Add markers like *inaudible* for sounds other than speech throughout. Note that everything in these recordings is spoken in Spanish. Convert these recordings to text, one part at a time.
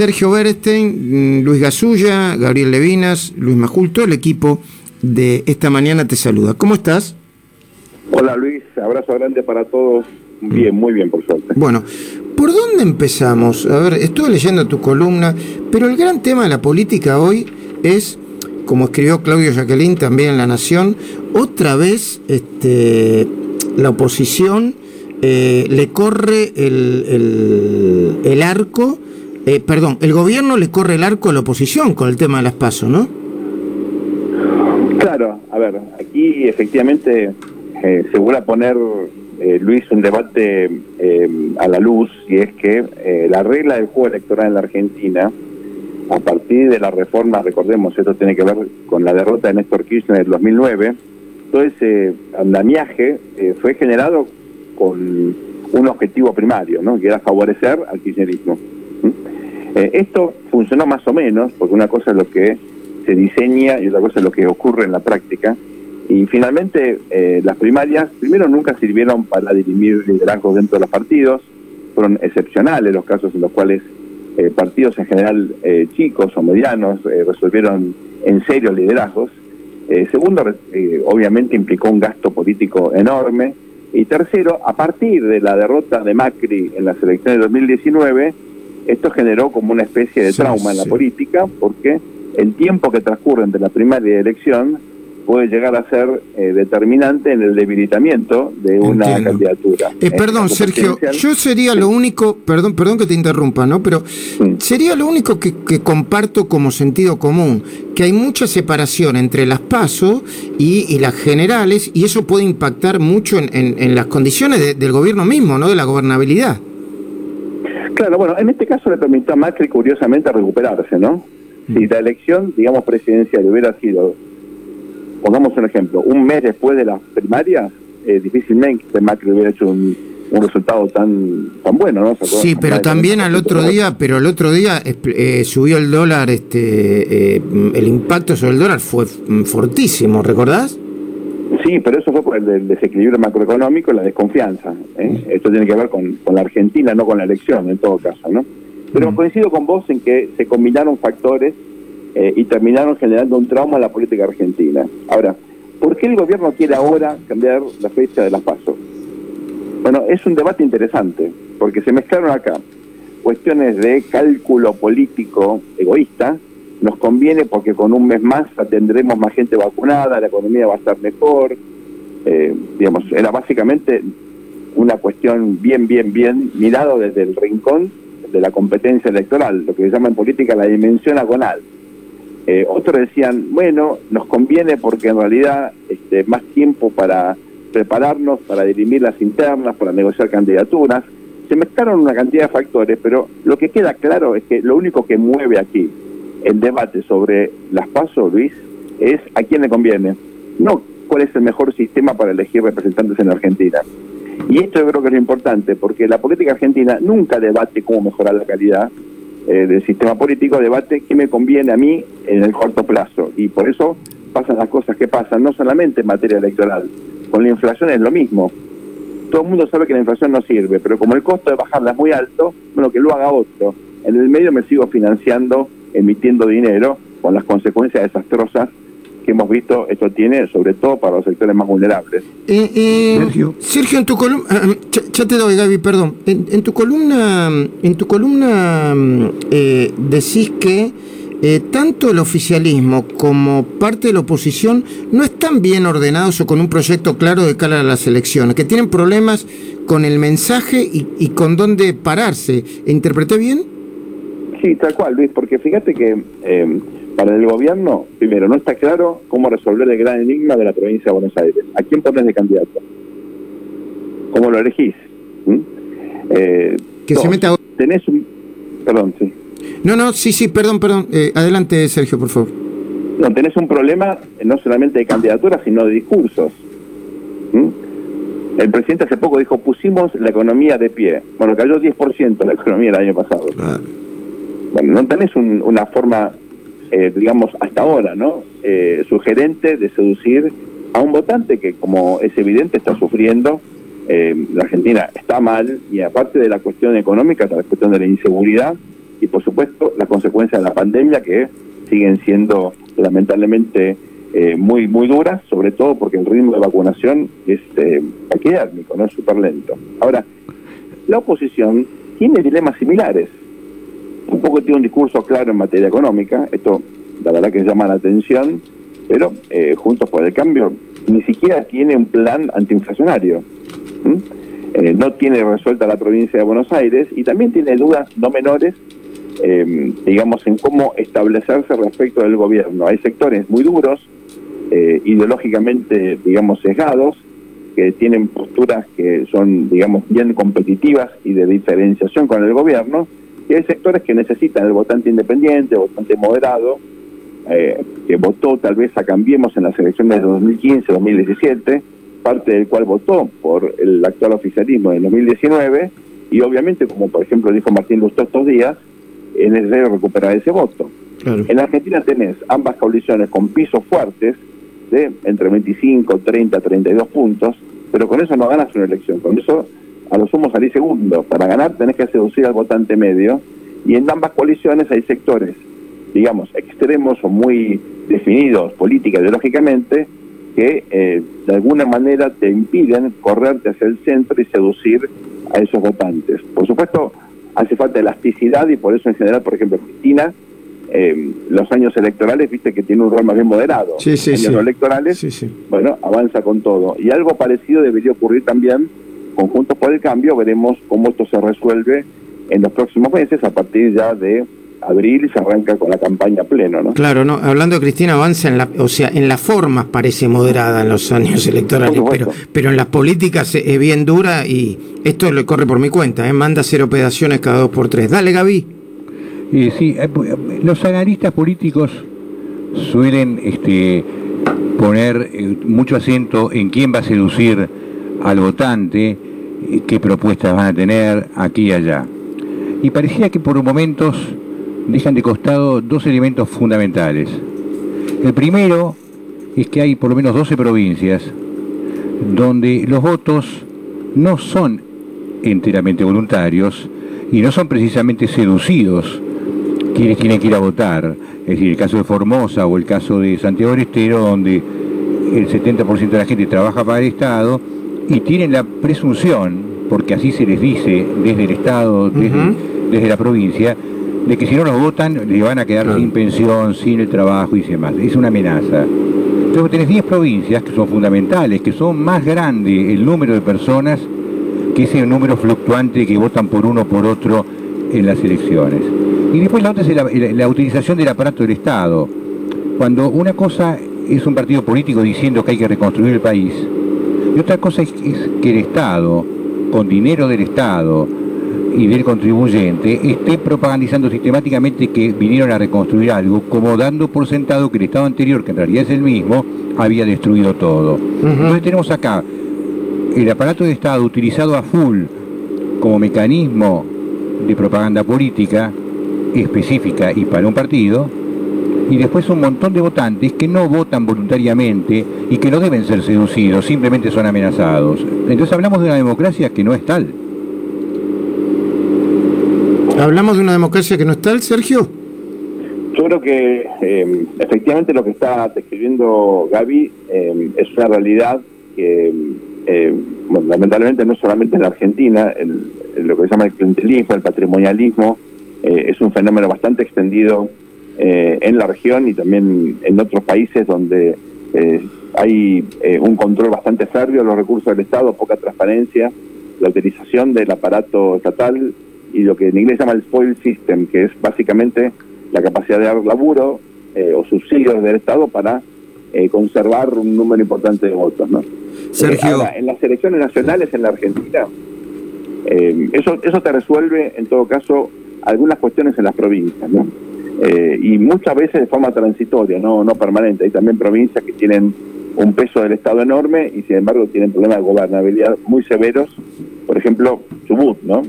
Sergio Berestein, mm, Luis Gasulla, Gabriel Levinas, Luis Majul, todo el equipo de esta mañana te saluda. ¿Cómo estás? Hola Luis, abrazo grande para todos. Bien, muy bien, por suerte. Bueno, ¿por dónde empezamos? A ver, estuve leyendo tu columna, pero el gran tema de la política hoy es, como escribió Claudio Jacqueline también en La Nación, otra vez este, la oposición eh, le corre el, el, arco, eh, perdón, el gobierno le corre el arco a la oposición con el tema de las pasos, ¿no? Claro, a ver, aquí efectivamente eh, se vuelve a poner, Luis, un debate a la luz, y es que la regla del juego electoral en la Argentina, a partir de la reforma, recordemos, esto tiene que ver con la derrota de Néstor Kirchner en el 2009, todo ese andamiaje fue generado con un objetivo primario, ¿no? que era favorecer al kirchnerismo. Eh, esto funcionó más o menos, porque una cosa es lo que se diseña y otra cosa es lo que ocurre en la práctica. Y finalmente eh, las primarias, primero nunca sirvieron para dirimir liderazgos dentro de los partidos, fueron excepcionales los casos en los cuales eh, partidos en general chicos o medianos resolvieron en serio liderazgos. segundo, obviamente implicó un gasto político enorme, y tercero, a partir de la derrota de Macri en las elecciones de 2019, esto generó como una especie de trauma en la política, porque el tiempo que transcurre entre la primaria y la elección puede llegar a ser eh, determinante en el debilitamiento de una candidatura. Eh, perdón, Sergio, yo sería lo único, perdón, perdón que te interrumpa, ¿no? Pero sería lo único que, comparto como sentido común, que hay mucha separación entre las PASO y, las generales, y eso puede impactar mucho en, las condiciones del gobierno mismo, ¿no? De la gobernabilidad. Claro, bueno, en este caso le permitió a Macri curiosamente recuperarse, ¿no? Si la elección, digamos, presidencial hubiera sido pongamos un ejemplo, un mes después de las primarias, eh, difícilmente Macri hubiera hecho un, resultado tan tan bueno, ¿no? Sí, pero también al otro día, pero el otro día eh, subió el dólar, este, eh, el impacto sobre el dólar fue fortísimo, ¿recordás? Sí, pero eso fue por el, desequilibrio macroeconómico y la desconfianza. ¿eh? Esto tiene que ver con, con, la Argentina, no con la elección, en todo caso, ¿no? Pero coincido con vos en que se combinaron factores eh, y terminaron generando un trauma en la política argentina. Ahora, ¿por qué el gobierno quiere ahora cambiar la fecha de las pasos? Bueno, es un debate interesante, porque se mezclaron acá cuestiones de cálculo político egoísta, nos conviene porque con un mes más tendremos más gente vacunada, la economía va a estar mejor, eh, digamos, era básicamente una cuestión bien, bien, bien mirado desde el rincón de la competencia electoral, lo que se llama en política la dimensión agonal. Eh, otros decían, bueno, nos conviene porque en realidad este, más tiempo para prepararnos, para dirimir las internas, para negociar candidaturas. Se mezclaron una cantidad de factores, pero lo que queda claro es que lo único que mueve aquí el debate sobre las pasos, Luis, es a quién le conviene, no cuál es el mejor sistema para elegir representantes en Argentina. Y esto yo creo que es lo importante, porque la política argentina nunca debate cómo mejorar la calidad, eh, del sistema político debate qué me conviene a mí en el corto plazo. Y por eso pasan las cosas que pasan, no solamente en materia electoral. Con la inflación es lo mismo. Todo el mundo sabe que la inflación no sirve, pero como el costo de bajarla es muy alto, bueno, que lo haga otro. En el medio me sigo financiando, emitiendo dinero, con las consecuencias desastrosas que hemos visto esto tiene, sobre todo para los sectores más vulnerables. Eh, eh, Sergio. Sergio, en tu columna, ah, ah, ya, te doy, Gaby, perdón. En, tu columna, en tu columna eh, decís que tanto el oficialismo como parte de la oposición no están bien ordenados o con un proyecto claro de cara a las elecciones, que tienen problemas con el mensaje y, y con dónde pararse. ¿Interpreté bien? Sí, tal cual, Luis, porque fíjate que para el gobierno, primero, no está claro cómo resolver el gran enigma de la provincia de Buenos Aires. ¿A quién pones de candidato? ¿Cómo lo elegís? ¿Mm? Eh, que se meta... Tenés un... Perdón, sí. No, no, sí, sí, perdón, perdón. Eh, adelante, Sergio, por favor. No, tenés un problema no solamente de candidatura, sino de discursos. ¿Mm? El presidente hace poco dijo, pusimos la economía de pie. Bueno, cayó 10% la economía el año pasado. Bueno, no tenés una forma eh, digamos, hasta ahora, ¿no? Eh, sugerente de seducir a un votante que, como es evidente, está sufriendo. Eh, la Argentina está mal y aparte de la cuestión económica, la cuestión de la inseguridad, y por supuesto las consecuencias de la pandemia que siguen siendo lamentablemente eh, muy muy duras, sobre todo porque el ritmo de vacunación es eh, no es súper lento. Ahora, la oposición tiene dilemas similares. Un poco tiene un discurso claro en materia económica, esto la verdad que llama la atención, pero eh, Juntos por el Cambio ni siquiera tiene un plan antiinflacionario. Eh, no tiene resuelta la provincia de Buenos Aires y también tiene dudas no menores, eh, digamos, en cómo establecerse respecto del gobierno. Hay sectores muy duros, eh, ideológicamente, digamos, sesgados, que tienen posturas que son, digamos, bien competitivas y de diferenciación con el gobierno, y hay sectores que necesitan el votante independiente, el votante moderado, que votó tal vez a Cambiemos en las elecciones de 2015-2017, parte del cual votó por el actual oficialismo en 2019, y obviamente, como por ejemplo dijo Martín Lustó estos días, es necesario recuperar ese voto. En Argentina tenés ambas coaliciones con pisos fuertes de entre 25, 30, 32 puntos, pero con eso no ganas una elección, con eso a lo sumo salís segundo. Para ganar tenés que seducir al votante medio, y en ambas coaliciones hay sectores, digamos, extremos o muy definidos política ideológicamente, que eh, de alguna manera te impiden correrte hacia el centro y seducir a esos votantes. Por supuesto, hace falta elasticidad y por eso en general, por ejemplo, Cristina, eh, los años electorales, viste que tiene un rol más bien moderado. Sí, sí, años electorales, bueno, avanza con todo. Y algo parecido debería ocurrir también con Juntos por el Cambio. Veremos cómo esto se resuelve en los próximos meses a partir ya de abril y se arranca con la campaña pleno, ¿no? Claro, no, hablando de Cristina avanza en la, o sea, en las formas parece moderada en los años electorales, pero, pero en las políticas es bien dura y esto le corre por mi cuenta, ¿eh? manda hacer operaciones cada dos por tres. Dale, Gaby. sí, eh, los analistas políticos suelen este, poner eh, mucho acento en quién va a seducir al votante, qué propuestas van a tener aquí y allá. Y parecía que por momentos dejan de costado dos elementos fundamentales. El primero es que hay por lo menos 12 provincias donde los votos no son enteramente voluntarios y no son precisamente seducidos quienes tienen que ir a votar. Es decir, el caso de Formosa o el caso de Santiago del Estero, donde el 70% de la gente trabaja para el Estado y tienen la presunción, porque así se les dice desde el Estado, desde, desde la provincia, de que si no los votan le van a quedar sin pensión, sin el trabajo y demás. Es una amenaza. Entonces tenés 10 provincias que son fundamentales, que son más grande el número de personas que ese número fluctuante que votan por uno o por otro en las elecciones. Y después la otra es la, utilización del aparato del Estado. Cuando una cosa es un partido político diciendo que hay que reconstruir el país, y otra cosa es que el Estado, con dinero del Estado, y del contribuyente esté propagandizando sistemáticamente que vinieron a reconstruir algo, como dando por sentado que el Estado anterior, que en realidad es el mismo, había destruido todo. Entonces tenemos acá el aparato de Estado utilizado a full como mecanismo de propaganda política específica y para un partido, y después un montón de votantes que no votan voluntariamente y que no deben ser seducidos, simplemente son amenazados. Entonces hablamos de una democracia que no es tal. ¿Hablamos de una democracia que no está el Sergio? Yo creo que eh, efectivamente lo que está describiendo Gaby eh, es una realidad que, eh, lamentablemente no solamente en la Argentina, lo que se llama el clientelismo, el patrimonialismo, es un fenómeno bastante extendido en la región y también en otros países donde hay un control bastante férreo de los recursos del Estado, poca transparencia, la utilización del aparato estatal y lo que en inglés se llama el spoil system, que es básicamente la capacidad de dar laburo eh, o subsidios del Estado para eh, conservar un número importante de votos. ¿no? Sergio. en las elecciones nacionales en la Argentina, eh, eso, eso te resuelve, en todo caso, algunas cuestiones en las provincias, ¿no? Y muchas veces de forma transitoria, no, no permanente. Hay también provincias que tienen un peso del Estado enorme y sin embargo tienen problemas de gobernabilidad muy severos. Por ejemplo, Chubut, ¿no?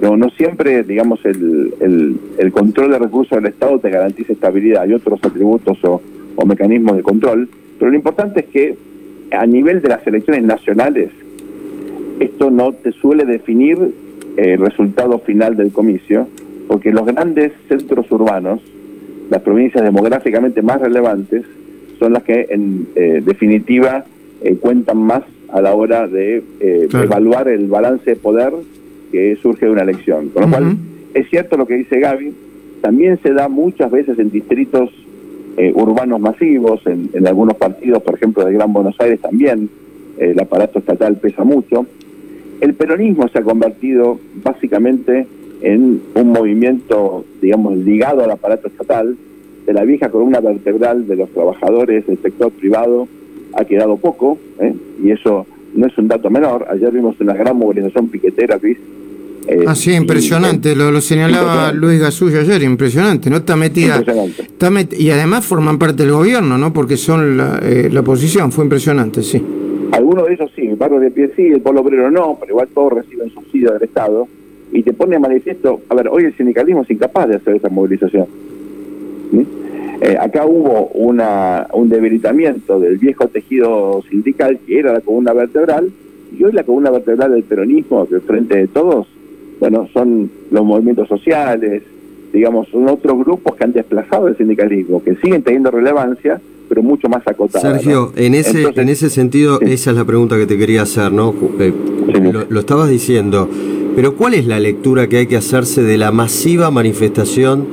no, no siempre, digamos, el, el, control de recursos del Estado te garantiza estabilidad. Hay otros atributos o, mecanismos de control, pero lo importante es que a nivel de las elecciones nacionales, esto no te suele definir el resultado final del comicio, porque los grandes centros urbanos, las provincias demográficamente más relevantes, son las que en eh, definitiva eh, cuentan más a la hora de eh, evaluar el balance de poder que surge de una elección. Con lo cual, es cierto lo que dice Gaby, también se da muchas veces en distritos urbanos masivos, en, en, algunos partidos, por ejemplo, de Gran Buenos Aires también, el aparato estatal pesa mucho. El peronismo se ha convertido básicamente en un movimiento, digamos, ligado al aparato estatal, de la vieja columna vertebral de los trabajadores del sector privado ha quedado poco, ¿eh? y eso no es un dato menor. Ayer vimos una gran movilización piquetera, Luis. Eh, ah, sí, impresionante, lo, lo, señalaba Luis Gasullo ayer, impresionante, ¿no? Está metida. Está y además forman parte del gobierno, ¿no? Porque son la, eh, la oposición, fue impresionante, sí. Algunos de ellos sí, el barrio de pie sí, el pueblo obrero no, pero igual todos reciben subsidio del Estado. Y te pone a manifiesto, a ver, hoy el sindicalismo es incapaz de hacer esa movilización. Eh, acá hubo una, un debilitamiento del viejo tejido sindical que era la columna vertebral, y hoy la columna vertebral del peronismo, del frente de todos, bueno, son los movimientos sociales, digamos, son otros grupos que han desplazado el sindicalismo, que siguen teniendo relevancia, pero mucho más acotada. Sergio, en ese en ese sentido, esa es la pregunta que te quería hacer, ¿no? Eh, lo, lo, estabas diciendo, pero ¿cuál es la lectura que hay que hacerse de la masiva manifestación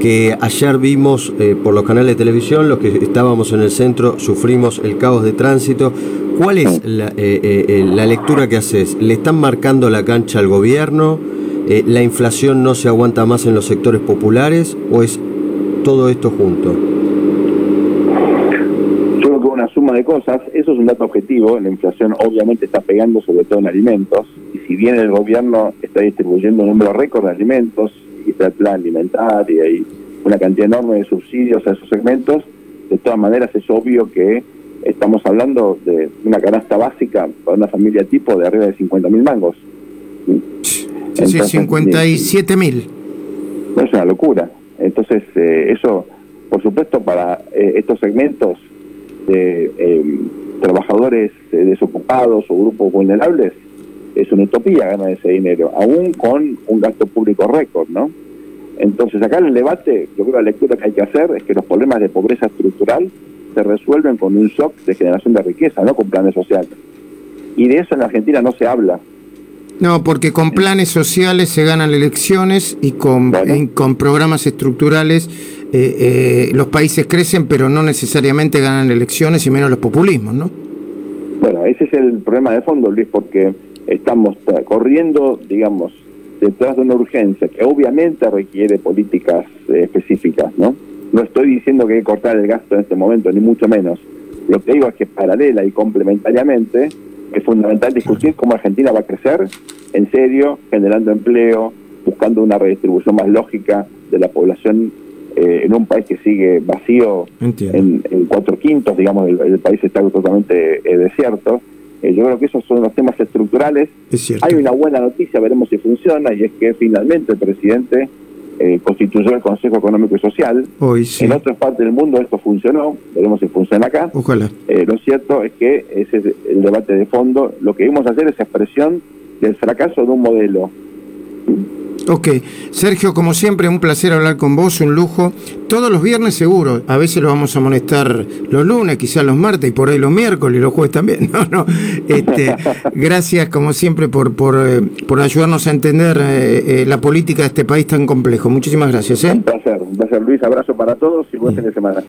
que ayer vimos eh, por los canales de televisión, los que estábamos en el centro, sufrimos el caos de tránsito? ¿Cuál es la, eh, la lectura que haces? ¿Le están marcando la cancha al gobierno? ¿La inflación no se aguanta más en los sectores populares? ¿O es todo esto junto? De cosas, eso es un dato objetivo, la inflación obviamente está pegando sobre todo en alimentos, y si bien el gobierno está distribuyendo un número récord de alimentos, y está el plan alimentario y hay una cantidad enorme de subsidios a esos segmentos, de todas maneras es obvio que estamos hablando de una canasta básica para una familia tipo de arriba de 50 mil mangos. Sí, sí, 57 mil. Es una locura. Entonces, eh, eso, por supuesto, para eh, estos segmentos de em, trabajadores eh, desocupados o grupos vulnerables, es una utopía ganar ese dinero, aún con un gasto público récord, ¿no? Entonces, acá en el debate, yo creo que la lectura que hay que hacer es que los problemas de pobreza estructural se resuelven con un shock de generación de riqueza, no con planes sociales. Y de eso en Argentina no se habla. No, porque con planes sociales se ganan elecciones y con, con programas estructurales eh, eh, los países crecen, pero no necesariamente ganan elecciones y menos los populismos, ¿no? Bueno, ese es el problema de fondo, Luis, porque estamos corriendo, digamos, detrás de una urgencia que obviamente requiere políticas eh, específicas, ¿no? No estoy diciendo que hay que cortar el gasto en este momento, ni mucho menos. Lo que digo es que paralela y complementariamente es fundamental discutir cómo Argentina va a crecer en serio, generando empleo, buscando una redistribución más lógica de la población eh, en un país que sigue vacío en, cuatro quintos, digamos, el, país está totalmente eh, desierto. Eh, yo creo que esos son los temas estructurales. Hay una buena noticia, veremos si funciona, y es que finalmente el presidente constituyó el Consejo Económico y Social. En otras partes del mundo esto funcionó, veremos si funciona acá. Ojalá. lo cierto es que ese es el debate de fondo. Lo que vimos hacer es expresión del fracaso de un modelo Ok, Sergio, como siempre, un placer hablar con vos, un lujo. Todos los viernes seguro, a veces lo vamos a molestar los lunes, quizás los martes y por ahí los miércoles y los jueves también. *laughs* No, no. Este, gracias, como siempre, por, por, eh, por ayudarnos a entender eh, eh, la política de este país tan complejo. Muchísimas gracias. Un placer, un placer, Luis. Abrazo para todos y buen fin de semana.